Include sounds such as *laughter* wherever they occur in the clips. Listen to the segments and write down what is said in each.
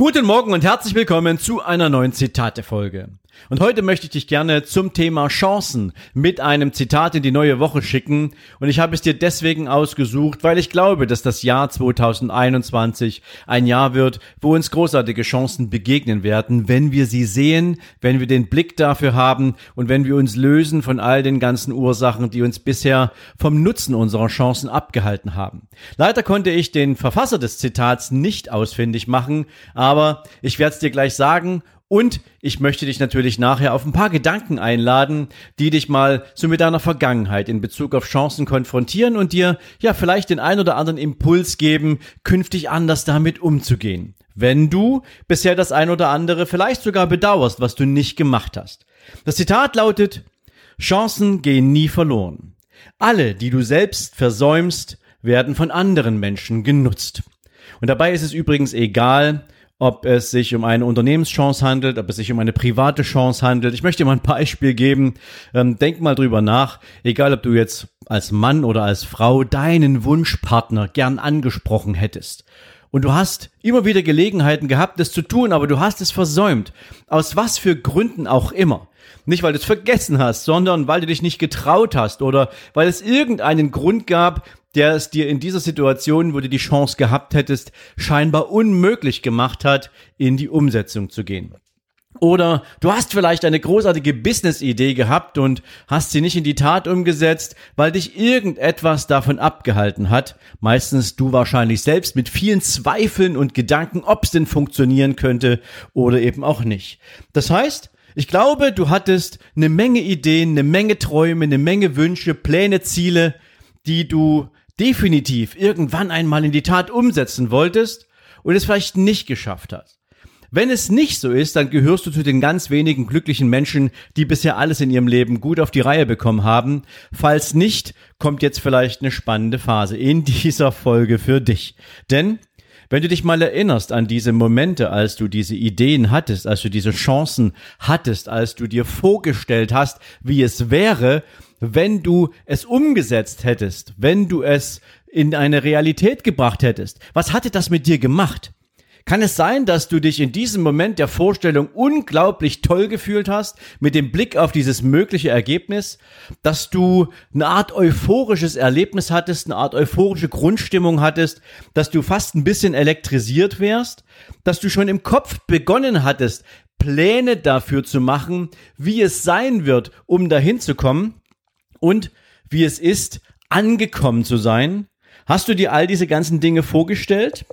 Guten Morgen und herzlich willkommen zu einer neuen Zitate-Folge. Und heute möchte ich dich gerne zum Thema Chancen mit einem Zitat in die neue Woche schicken. Und ich habe es dir deswegen ausgesucht, weil ich glaube, dass das Jahr 2021 ein Jahr wird, wo uns großartige Chancen begegnen werden, wenn wir sie sehen, wenn wir den Blick dafür haben und wenn wir uns lösen von all den ganzen Ursachen, die uns bisher vom Nutzen unserer Chancen abgehalten haben. Leider konnte ich den Verfasser des Zitats nicht ausfindig machen, aber ich werde es dir gleich sagen und ich möchte dich natürlich nachher auf ein paar Gedanken einladen, die dich mal so mit deiner Vergangenheit in Bezug auf Chancen konfrontieren und dir ja vielleicht den ein oder anderen Impuls geben, künftig anders damit umzugehen. Wenn du bisher das ein oder andere vielleicht sogar bedauerst, was du nicht gemacht hast. Das Zitat lautet, Chancen gehen nie verloren. Alle, die du selbst versäumst, werden von anderen Menschen genutzt. Und dabei ist es übrigens egal, ob es sich um eine Unternehmenschance handelt, ob es sich um eine private Chance handelt. Ich möchte dir mal ein Beispiel geben. Ähm, denk mal drüber nach, egal ob du jetzt als Mann oder als Frau deinen Wunschpartner gern angesprochen hättest. Und du hast immer wieder Gelegenheiten gehabt, das zu tun, aber du hast es versäumt. Aus was für Gründen auch immer. Nicht, weil du es vergessen hast, sondern weil du dich nicht getraut hast oder weil es irgendeinen Grund gab, der es dir in dieser Situation, wo du die Chance gehabt hättest, scheinbar unmöglich gemacht hat, in die Umsetzung zu gehen. Oder du hast vielleicht eine großartige Business-Idee gehabt und hast sie nicht in die Tat umgesetzt, weil dich irgendetwas davon abgehalten hat. Meistens du wahrscheinlich selbst mit vielen Zweifeln und Gedanken, ob es denn funktionieren könnte oder eben auch nicht. Das heißt, ich glaube, du hattest eine Menge Ideen, eine Menge Träume, eine Menge Wünsche, Pläne, Ziele, die du definitiv irgendwann einmal in die Tat umsetzen wolltest und es vielleicht nicht geschafft hast. Wenn es nicht so ist, dann gehörst du zu den ganz wenigen glücklichen Menschen, die bisher alles in ihrem Leben gut auf die Reihe bekommen haben. Falls nicht, kommt jetzt vielleicht eine spannende Phase in *laughs* dieser Folge für dich. Denn wenn du dich mal erinnerst an diese Momente, als du diese Ideen hattest, als du diese Chancen hattest, als du dir vorgestellt hast, wie es wäre, wenn du es umgesetzt hättest, wenn du es in eine Realität gebracht hättest. Was hatte das mit dir gemacht? Kann es sein, dass du dich in diesem Moment der Vorstellung unglaublich toll gefühlt hast, mit dem Blick auf dieses mögliche Ergebnis, dass du eine Art euphorisches Erlebnis hattest, eine Art euphorische Grundstimmung hattest, dass du fast ein bisschen elektrisiert wärst, dass du schon im Kopf begonnen hattest, Pläne dafür zu machen, wie es sein wird, um dahin zu kommen? und wie es ist, angekommen zu sein? Hast du dir all diese ganzen Dinge vorgestellt?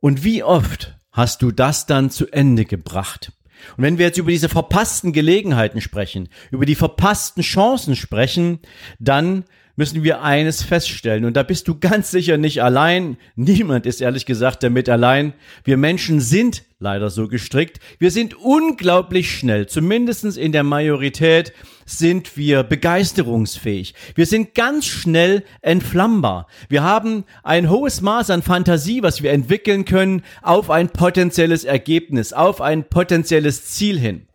Und wie oft hast du das dann zu Ende gebracht? Und wenn wir jetzt über diese verpassten Gelegenheiten sprechen, über die verpassten Chancen sprechen, dann müssen wir eines feststellen. Und da bist du ganz sicher nicht allein. Niemand ist ehrlich gesagt damit allein. Wir Menschen sind leider so gestrickt. Wir sind unglaublich schnell. Zumindestens in der Majorität sind wir begeisterungsfähig. Wir sind ganz schnell entflammbar. Wir haben ein hohes Maß an Fantasie, was wir entwickeln können auf ein potenzielles Ergebnis, auf ein potenzielles Ziel hin.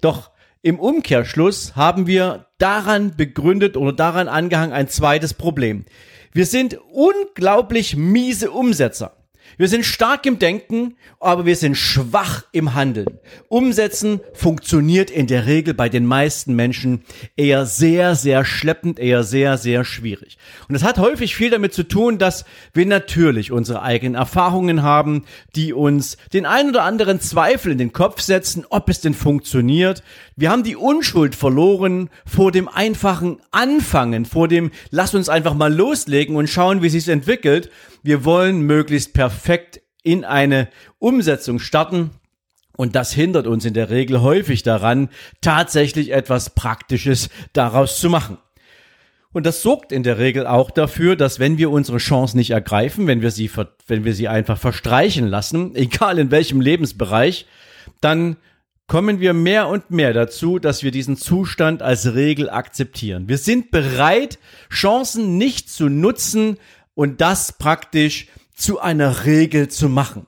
Doch im Umkehrschluss haben wir daran begründet oder daran angehangen ein zweites Problem. Wir sind unglaublich miese Umsetzer. Wir sind stark im Denken, aber wir sind schwach im Handeln. Umsetzen funktioniert in der Regel bei den meisten Menschen eher sehr, sehr schleppend, eher sehr, sehr schwierig. Und das hat häufig viel damit zu tun, dass wir natürlich unsere eigenen Erfahrungen haben, die uns den ein oder anderen Zweifel in den Kopf setzen, ob es denn funktioniert. Wir haben die Unschuld verloren vor dem einfachen Anfangen, vor dem Lass uns einfach mal loslegen und schauen, wie sich's entwickelt. Wir wollen möglichst perfekt in eine Umsetzung starten. Und das hindert uns in der Regel häufig daran, tatsächlich etwas Praktisches daraus zu machen. Und das sorgt in der Regel auch dafür, dass wenn wir unsere Chance nicht ergreifen, wenn wir sie, wenn wir sie einfach verstreichen lassen, *laughs* egal in welchem Lebensbereich, dann kommen wir mehr und mehr dazu, dass wir diesen Zustand als Regel akzeptieren. Wir sind bereit, Chancen nicht zu nutzen und das praktisch zu einer Regel zu machen.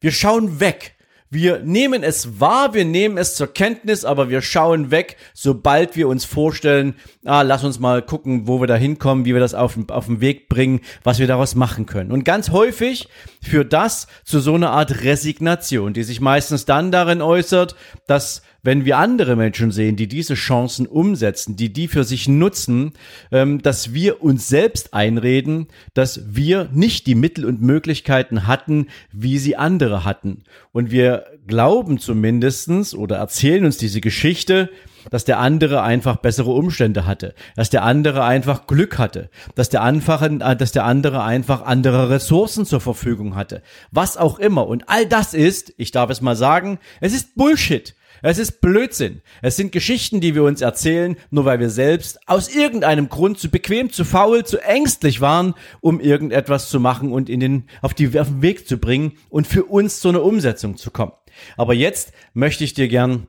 Wir schauen weg wir nehmen es wahr, wir nehmen es zur Kenntnis, aber wir schauen weg, sobald wir uns vorstellen, ah, lass uns mal gucken, wo wir da hinkommen, wie wir das auf, auf den Weg bringen, was wir daraus machen können. Und ganz häufig führt das zu so einer Art Resignation, die sich meistens dann darin äußert, dass wenn wir andere Menschen sehen, die diese Chancen umsetzen, die die für sich nutzen, ähm, dass wir uns selbst einreden, dass wir nicht die Mittel und Möglichkeiten hatten, wie sie andere hatten. Und wir glauben zumindestens oder erzählen uns diese Geschichte, dass der andere einfach bessere Umstände hatte, dass der andere einfach Glück hatte, dass der, einfach, äh, dass der andere einfach andere Ressourcen zur Verfügung hatte, was auch immer. Und all das ist, ich darf es mal sagen, es ist Bullshit. Es ist Blödsinn. Es sind Geschichten, die wir uns erzählen, nur weil wir selbst aus irgendeinem Grund zu bequem, zu faul, zu ängstlich waren, um irgendetwas zu machen und in den, auf, die, auf den Weg zu bringen und für uns zu einer Umsetzung zu kommen. Aber jetzt möchte ich dir gern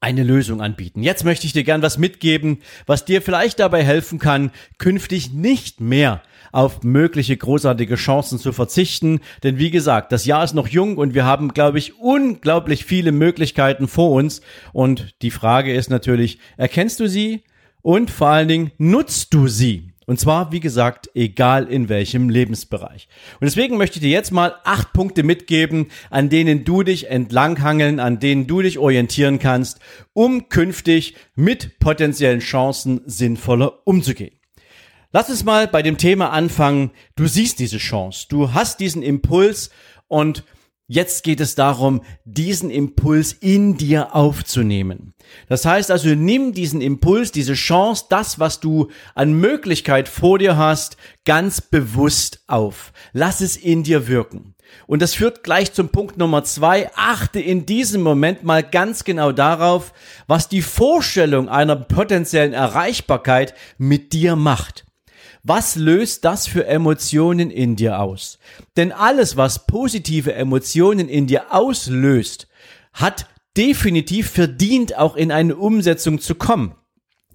eine Lösung anbieten. Jetzt möchte ich dir gern was mitgeben, was dir vielleicht dabei helfen kann, künftig nicht mehr auf mögliche großartige Chancen zu verzichten. Denn wie gesagt, das Jahr ist noch jung und wir haben, glaube ich, unglaublich viele Möglichkeiten vor uns. Und die Frage ist natürlich, erkennst du sie? Und vor allen Dingen, nutzt du sie? Und zwar, wie gesagt, egal in welchem Lebensbereich. Und deswegen möchte ich dir jetzt mal acht Punkte mitgeben, an denen du dich entlanghangeln, an denen du dich orientieren kannst, um künftig mit potenziellen Chancen sinnvoller umzugehen. Lass uns mal bei dem Thema anfangen. Du siehst diese Chance, du hast diesen Impuls und jetzt geht es darum, diesen Impuls in dir aufzunehmen. Das heißt also, nimm diesen Impuls, diese Chance, das, was du an Möglichkeit vor dir hast, ganz bewusst auf. Lass es in dir wirken. Und das führt gleich zum Punkt Nummer zwei. Achte in diesem Moment mal ganz genau darauf, was die Vorstellung einer potenziellen Erreichbarkeit mit dir macht. Was löst das für Emotionen in dir aus? Denn alles, was positive Emotionen in dir auslöst, hat definitiv verdient, auch in eine Umsetzung zu kommen.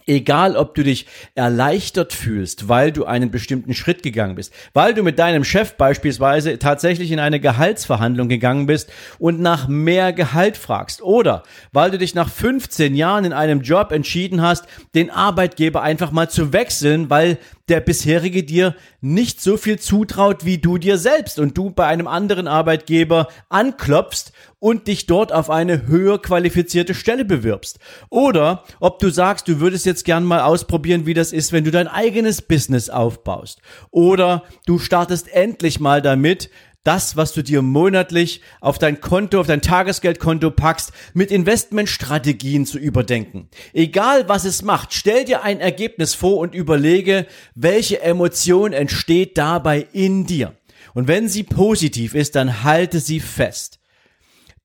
Egal, ob du dich erleichtert fühlst, weil du einen bestimmten Schritt gegangen bist, weil du mit deinem Chef beispielsweise tatsächlich in eine Gehaltsverhandlung gegangen bist und nach mehr Gehalt fragst, oder weil du dich nach 15 Jahren in einem Job entschieden hast, den Arbeitgeber einfach mal zu wechseln, weil der bisherige dir nicht so viel zutraut wie du dir selbst und du bei einem anderen Arbeitgeber anklopfst und dich dort auf eine höher qualifizierte Stelle bewirbst. Oder ob du sagst, du würdest jetzt gern mal ausprobieren, wie das ist, wenn du dein eigenes Business aufbaust. Oder du startest endlich mal damit, das, was du dir monatlich auf dein Konto, auf dein Tagesgeldkonto packst, mit Investmentstrategien zu überdenken. Egal was es macht, stell dir ein Ergebnis vor und überlege, welche Emotion entsteht dabei in dir. Und wenn sie positiv ist, dann halte sie fest.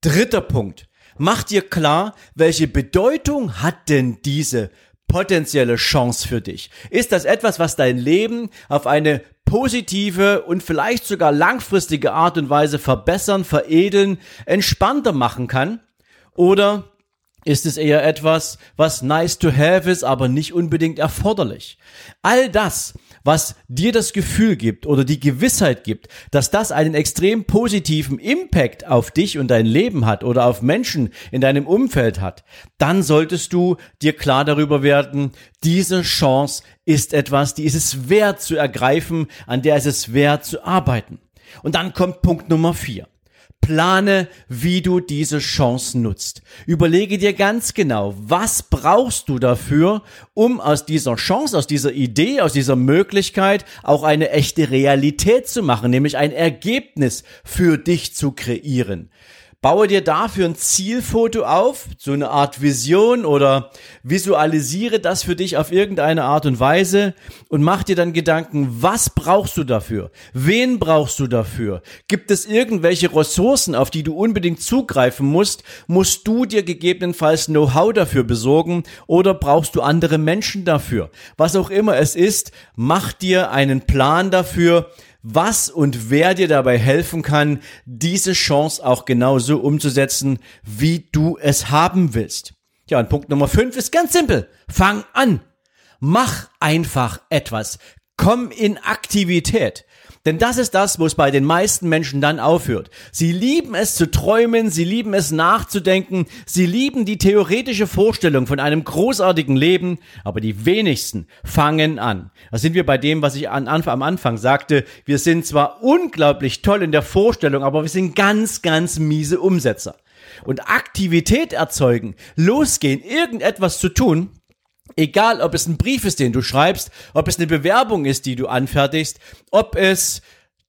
Dritter Punkt. Mach dir klar, welche Bedeutung hat denn diese potenzielle Chance für dich? Ist das etwas, was dein Leben auf eine positive und vielleicht sogar langfristige Art und Weise verbessern, veredeln, entspannter machen kann? Oder ist es eher etwas, was nice to have ist, aber nicht unbedingt erforderlich? All das was dir das Gefühl gibt oder die Gewissheit gibt, dass das einen extrem positiven Impact auf dich und dein Leben hat oder auf Menschen in deinem Umfeld hat, dann solltest du dir klar darüber werden, diese Chance ist etwas, die ist es wert zu ergreifen, an der ist es wert zu arbeiten. Und dann kommt Punkt Nummer vier. Plane, wie du diese Chance nutzt. Überlege dir ganz genau, was brauchst du dafür, um aus dieser Chance, aus dieser Idee, aus dieser Möglichkeit auch eine echte Realität zu machen, nämlich ein Ergebnis für dich zu kreieren. Baue dir dafür ein Zielfoto auf, so eine Art Vision oder visualisiere das für dich auf irgendeine Art und Weise und mach dir dann Gedanken, was brauchst du dafür? Wen brauchst du dafür? Gibt es irgendwelche Ressourcen, auf die du unbedingt zugreifen musst? Musst du dir gegebenenfalls Know-how dafür besorgen oder brauchst du andere Menschen dafür? Was auch immer es ist, mach dir einen Plan dafür, was und wer dir dabei helfen kann, diese Chance auch genauso umzusetzen, wie du es haben willst. Ja, und Punkt Nummer 5 ist ganz simpel. Fang an. Mach einfach etwas. Komm in Aktivität. Denn das ist das, wo es bei den meisten Menschen dann aufhört. Sie lieben es zu träumen, sie lieben es nachzudenken, sie lieben die theoretische Vorstellung von einem großartigen Leben, aber die wenigsten fangen an. Da sind wir bei dem, was ich an, am Anfang sagte. Wir sind zwar unglaublich toll in der Vorstellung, aber wir sind ganz, ganz miese Umsetzer. Und Aktivität erzeugen, losgehen, irgendetwas zu tun, Egal, ob es ein Brief ist, den du schreibst, ob es eine Bewerbung ist, die du anfertigst, ob es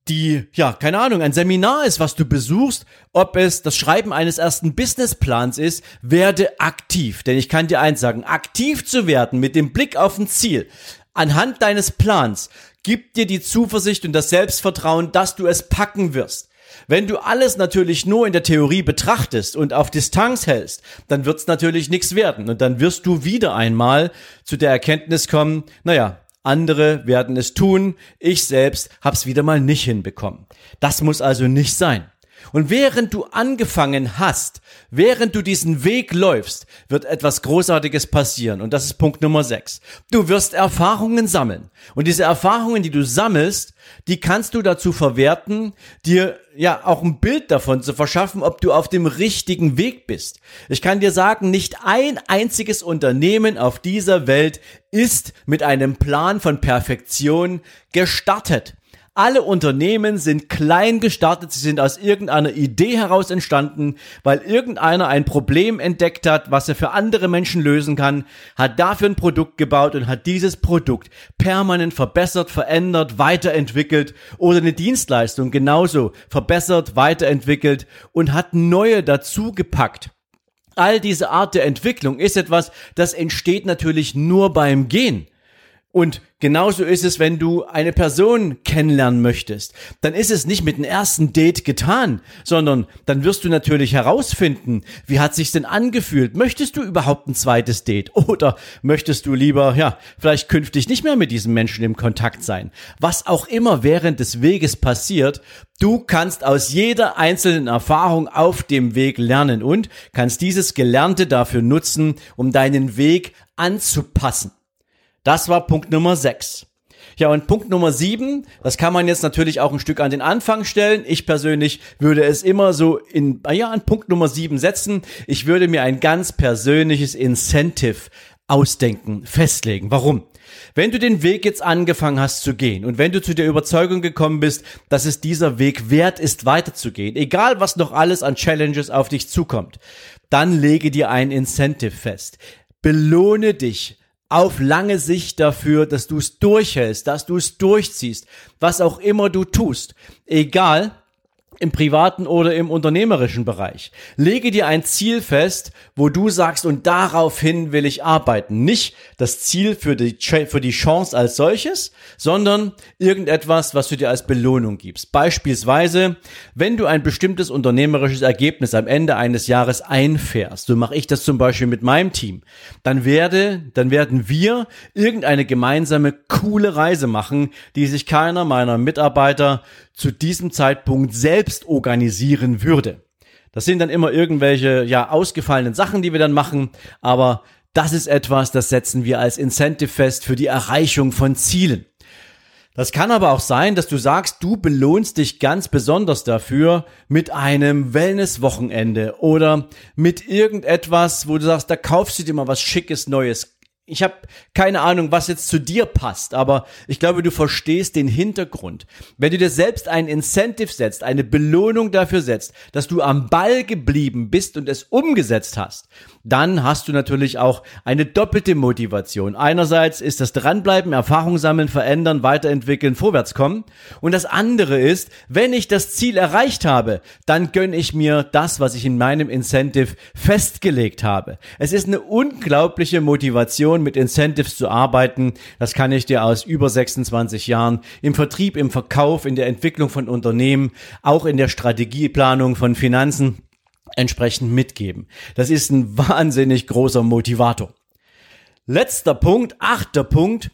die, ja, keine Ahnung, ein Seminar ist, was du besuchst, ob es das Schreiben eines ersten Businessplans ist, werde aktiv. Denn ich kann dir eins sagen, aktiv zu werden mit dem Blick auf ein Ziel, anhand deines Plans, gibt dir die Zuversicht und das Selbstvertrauen, dass du es packen wirst. Wenn du alles natürlich nur in der Theorie betrachtest und auf Distanz hältst, dann wird's natürlich nichts werden. Und dann wirst du wieder einmal zu der Erkenntnis kommen, naja, andere werden es tun, ich selbst hab's wieder mal nicht hinbekommen. Das muss also nicht sein. Und während du angefangen hast, während du diesen Weg läufst, wird etwas Großartiges passieren. Und das ist Punkt Nummer 6. Du wirst Erfahrungen sammeln. Und diese Erfahrungen, die du sammelst, die kannst du dazu verwerten, dir ja auch ein Bild davon zu verschaffen, ob du auf dem richtigen Weg bist. Ich kann dir sagen, nicht ein einziges Unternehmen auf dieser Welt ist mit einem Plan von Perfektion gestartet. Alle Unternehmen sind klein gestartet, sie sind aus irgendeiner Idee heraus entstanden, weil irgendeiner ein Problem entdeckt hat, was er für andere Menschen lösen kann, hat dafür ein Produkt gebaut und hat dieses Produkt permanent verbessert, verändert, weiterentwickelt oder eine Dienstleistung genauso verbessert, weiterentwickelt und hat neue dazu gepackt. All diese Art der Entwicklung ist etwas, das entsteht natürlich nur beim Gehen. Und genauso ist es, wenn du eine Person kennenlernen möchtest. Dann ist es nicht mit dem ersten Date getan, sondern dann wirst du natürlich herausfinden, wie hat sich's denn angefühlt? Möchtest du überhaupt ein zweites Date? *laughs* Oder möchtest du lieber, ja, vielleicht künftig nicht mehr mit diesem Menschen im Kontakt sein? Was auch immer während des Weges passiert, du kannst aus jeder einzelnen Erfahrung auf dem Weg lernen und kannst dieses Gelernte dafür nutzen, um deinen Weg anzupassen. Das war Punkt Nummer 6. Ja, und Punkt Nummer 7, das kann man jetzt natürlich auch ein Stück an den Anfang stellen. Ich persönlich würde es immer so in, ja, an Punkt Nummer 7 setzen. Ich würde mir ein ganz persönliches Incentive ausdenken, festlegen. Warum? Wenn du den Weg jetzt angefangen hast zu gehen und wenn du zu der Überzeugung gekommen bist, dass es dieser Weg wert ist, weiterzugehen, egal was noch alles an Challenges auf dich zukommt, dann lege dir ein Incentive fest. Belohne dich auf lange Sicht dafür, dass du es durchhältst, dass du es durchziehst, was auch immer du tust. Egal, im privaten oder im unternehmerischen Bereich. Lege dir ein Ziel fest, wo du sagst, und daraufhin will ich arbeiten. Nicht das Ziel für die, für die Chance als solches, sondern irgendetwas, was du dir als Belohnung gibst. Beispielsweise, wenn du ein bestimmtes unternehmerisches Ergebnis am Ende eines Jahres einfährst, so mache ich das zum Beispiel mit meinem Team, dann werde, dann werden wir irgendeine gemeinsame coole Reise machen, die sich keiner meiner Mitarbeiter zu diesem Zeitpunkt selbst organisieren würde. Das sind dann immer irgendwelche, ja, ausgefallenen Sachen, die wir dann machen, aber das ist etwas, das setzen wir als Incentive fest für die Erreichung von Zielen. Das kann aber auch sein, dass du sagst, du belohnst dich ganz besonders dafür mit einem Wellness-Wochenende oder mit irgendetwas, wo du sagst, da kaufst du dir mal was Schickes Neues ich habe keine Ahnung, was jetzt zu dir passt, aber ich glaube, du verstehst den Hintergrund. Wenn du dir selbst ein Incentive setzt, eine Belohnung dafür setzt, dass du am Ball geblieben bist und es umgesetzt hast, dann hast du natürlich auch eine doppelte Motivation. Einerseits ist das Dranbleiben, Erfahrung sammeln, verändern, weiterentwickeln, vorwärtskommen. Und das andere ist, wenn ich das Ziel erreicht habe, dann gönne ich mir das, was ich in meinem Incentive festgelegt habe. Es ist eine unglaubliche Motivation, mit Incentives zu arbeiten. Das kann ich dir aus über 26 Jahren im Vertrieb, im Verkauf, in der Entwicklung von Unternehmen, auch in der Strategieplanung von Finanzen entsprechend mitgeben. Das ist ein wahnsinnig großer Motivator. Letzter Punkt, achter Punkt.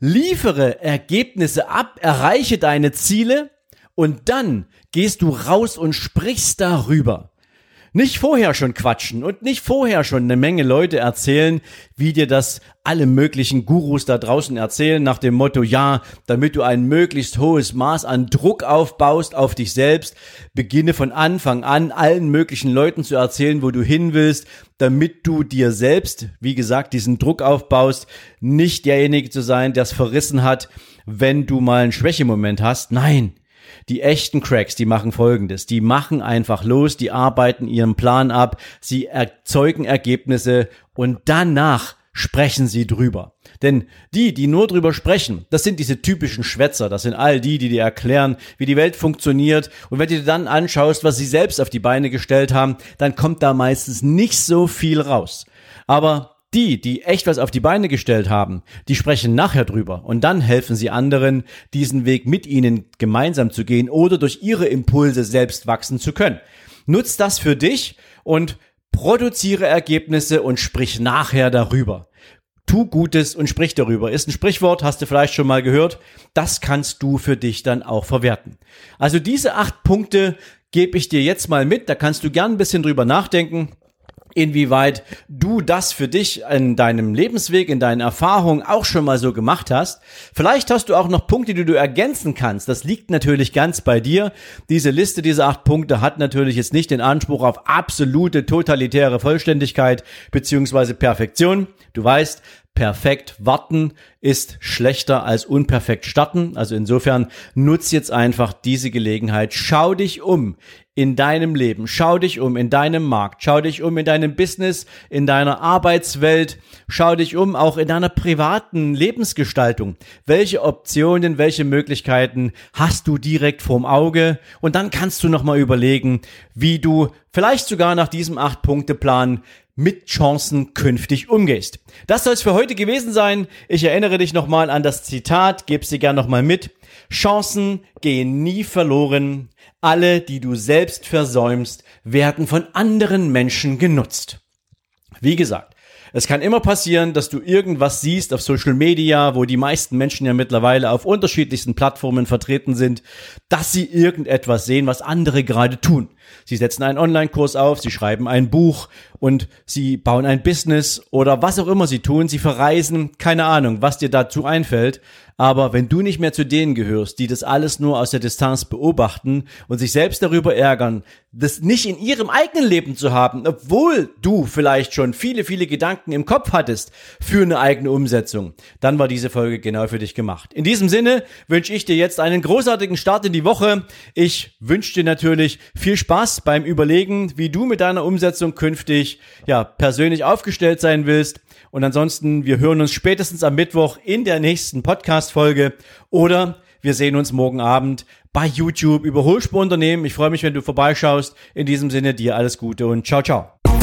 Liefere Ergebnisse ab, erreiche deine Ziele und dann gehst du raus und sprichst darüber. Nicht vorher schon quatschen und nicht vorher schon eine Menge Leute erzählen, wie dir das alle möglichen Gurus da draußen erzählen, nach dem Motto, ja, damit du ein möglichst hohes Maß an Druck aufbaust auf dich selbst, beginne von Anfang an allen möglichen Leuten zu erzählen, wo du hin willst, damit du dir selbst, wie gesagt, diesen Druck aufbaust, nicht derjenige zu sein, der es verrissen hat, wenn du mal einen Schwächemoment hast. Nein, die echten Cracks, die machen folgendes. Die machen einfach los, die arbeiten ihren Plan ab, sie erzeugen Ergebnisse und danach sprechen sie drüber. Denn die, die nur drüber sprechen, das sind diese typischen Schwätzer, das sind all die, die dir erklären, wie die Welt funktioniert. Und wenn du dir dann anschaust, was sie selbst auf die Beine gestellt haben, dann kommt da meistens nicht so viel raus. Aber die, die echt was auf die Beine gestellt haben, die sprechen nachher drüber und dann helfen sie anderen, diesen Weg mit ihnen gemeinsam zu gehen oder durch ihre Impulse selbst wachsen zu können. Nutz das für dich und produziere Ergebnisse und sprich nachher darüber. Tu Gutes und sprich darüber. Ist ein Sprichwort, hast du vielleicht schon mal gehört. Das kannst du für dich dann auch verwerten. Also diese acht Punkte gebe ich dir jetzt mal mit. Da kannst du gern ein bisschen drüber nachdenken inwieweit du das für dich in deinem Lebensweg, in deinen Erfahrungen auch schon mal so gemacht hast. Vielleicht hast du auch noch Punkte, die du ergänzen kannst. Das liegt natürlich ganz bei dir. Diese Liste, diese acht Punkte hat natürlich jetzt nicht den Anspruch auf absolute totalitäre Vollständigkeit beziehungsweise Perfektion. Du weißt, perfekt warten ist schlechter als unperfekt starten. Also insofern nutz jetzt einfach diese Gelegenheit. Schau dich um in deinem Leben. Schau dich um in deinem Markt. Schau dich um in deinem Business, in deiner Arbeitswelt. Schau dich um auch in deiner privaten Lebensgestaltung. Welche Optionen, welche Möglichkeiten hast du direkt vorm Auge? Und dann kannst du nochmal überlegen, wie du vielleicht sogar nach diesem Acht-Punkte-Plan mit Chancen künftig umgehst. Das soll es für heute gewesen sein. Ich erinnere dich nochmal an das Zitat, geb's dir gern nochmal mit. Chancen gehen nie verloren. Alle, die du selbst versäumst, werden von anderen Menschen genutzt. Wie gesagt, es kann immer passieren, dass du irgendwas siehst auf Social Media, wo die meisten Menschen ja mittlerweile auf unterschiedlichsten Plattformen vertreten sind, dass sie irgendetwas sehen, was andere gerade tun. Sie setzen einen Online-Kurs auf, sie schreiben ein Buch und sie bauen ein Business oder was auch immer sie tun, sie verreisen, keine Ahnung, was dir dazu einfällt. Aber wenn du nicht mehr zu denen gehörst, die das alles nur aus der Distanz beobachten und sich selbst darüber ärgern, das nicht in ihrem eigenen Leben zu haben, obwohl du vielleicht schon viele, viele Gedanken im Kopf hattest für eine eigene Umsetzung, dann war diese Folge genau für dich gemacht. In diesem Sinne wünsche ich dir jetzt einen großartigen Start in die Woche. Ich wünsche dir natürlich viel Spaß beim Überlegen, wie du mit deiner Umsetzung künftig, ja, persönlich aufgestellt sein willst. Und ansonsten, wir hören uns spätestens am Mittwoch in der nächsten Podcast-Folge oder wir sehen uns morgen Abend bei YouTube über Unternehmen. Ich freue mich, wenn du vorbeischaust. In diesem Sinne dir alles Gute und ciao, ciao.